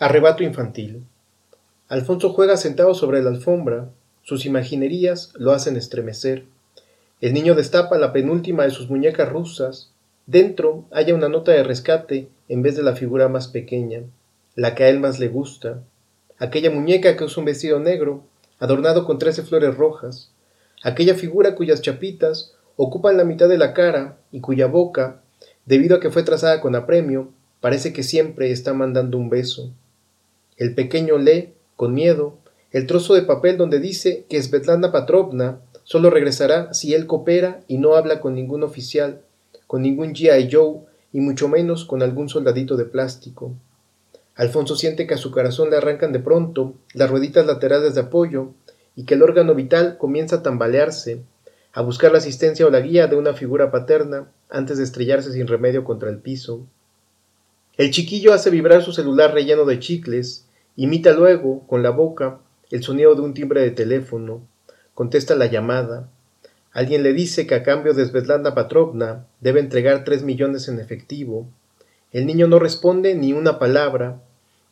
Arrebato infantil. Alfonso juega sentado sobre la alfombra, sus imaginerías lo hacen estremecer. El niño destapa la penúltima de sus muñecas rusas. Dentro haya una nota de rescate en vez de la figura más pequeña, la que a él más le gusta. Aquella muñeca que usa un vestido negro, adornado con trece flores rojas. Aquella figura cuyas chapitas ocupan la mitad de la cara y cuya boca, debido a que fue trazada con apremio, parece que siempre está mandando un beso. El pequeño lee, con miedo, el trozo de papel donde dice que Svetlana Patrovna solo regresará si él coopera y no habla con ningún oficial, con ningún G.I. Joe y mucho menos con algún soldadito de plástico. Alfonso siente que a su corazón le arrancan de pronto las rueditas laterales de apoyo y que el órgano vital comienza a tambalearse, a buscar la asistencia o la guía de una figura paterna antes de estrellarse sin remedio contra el piso. El chiquillo hace vibrar su celular relleno de chicles, imita luego, con la boca, el sonido de un timbre de teléfono, contesta la llamada. Alguien le dice que a cambio de Svetlana Patrovna debe entregar tres millones en efectivo. El niño no responde ni una palabra,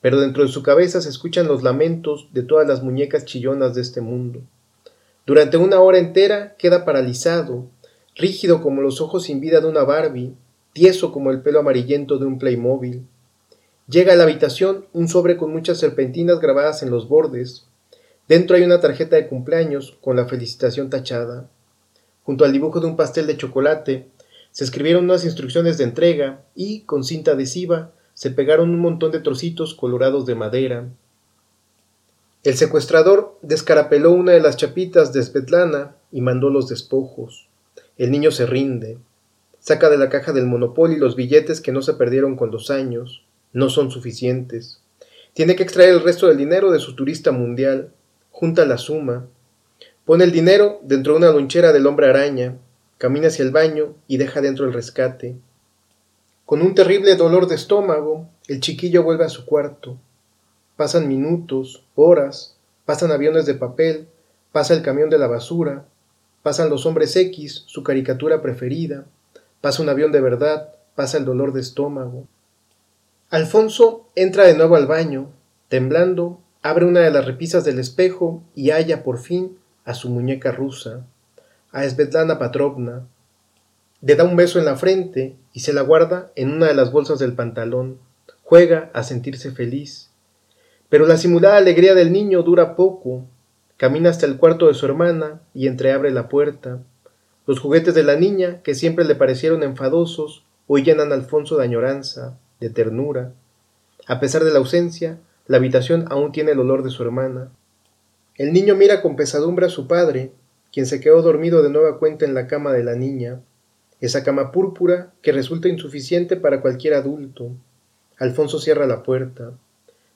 pero dentro de su cabeza se escuchan los lamentos de todas las muñecas chillonas de este mundo. Durante una hora entera queda paralizado, rígido como los ojos sin vida de una Barbie, tieso como el pelo amarillento de un Playmobil. Llega a la habitación un sobre con muchas serpentinas grabadas en los bordes. Dentro hay una tarjeta de cumpleaños con la felicitación tachada. Junto al dibujo de un pastel de chocolate se escribieron unas instrucciones de entrega y, con cinta adhesiva, se pegaron un montón de trocitos colorados de madera. El secuestrador descarapeló una de las chapitas de Svetlana y mandó los despojos. El niño se rinde. Saca de la caja del Monopoly los billetes que no se perdieron con los años. No son suficientes. Tiene que extraer el resto del dinero de su turista mundial. Junta la suma. Pone el dinero dentro de una lonchera del hombre araña. Camina hacia el baño y deja dentro el rescate. Con un terrible dolor de estómago, el chiquillo vuelve a su cuarto. Pasan minutos, horas, pasan aviones de papel, pasa el camión de la basura, pasan los hombres X, su caricatura preferida, Pasa un avión de verdad, pasa el dolor de estómago. Alfonso entra de nuevo al baño, temblando, abre una de las repisas del espejo y halla por fin a su muñeca rusa, a Svetlana Patrovna. Le da un beso en la frente y se la guarda en una de las bolsas del pantalón. Juega a sentirse feliz. Pero la simulada alegría del niño dura poco. Camina hasta el cuarto de su hermana y entreabre la puerta. Los juguetes de la niña, que siempre le parecieron enfadosos, hoy llenan a Alfonso de añoranza, de ternura. A pesar de la ausencia, la habitación aún tiene el olor de su hermana. El niño mira con pesadumbre a su padre, quien se quedó dormido de nueva cuenta en la cama de la niña, esa cama púrpura que resulta insuficiente para cualquier adulto. Alfonso cierra la puerta,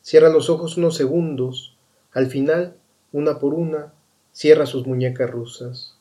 cierra los ojos unos segundos, al final, una por una, cierra sus muñecas rusas.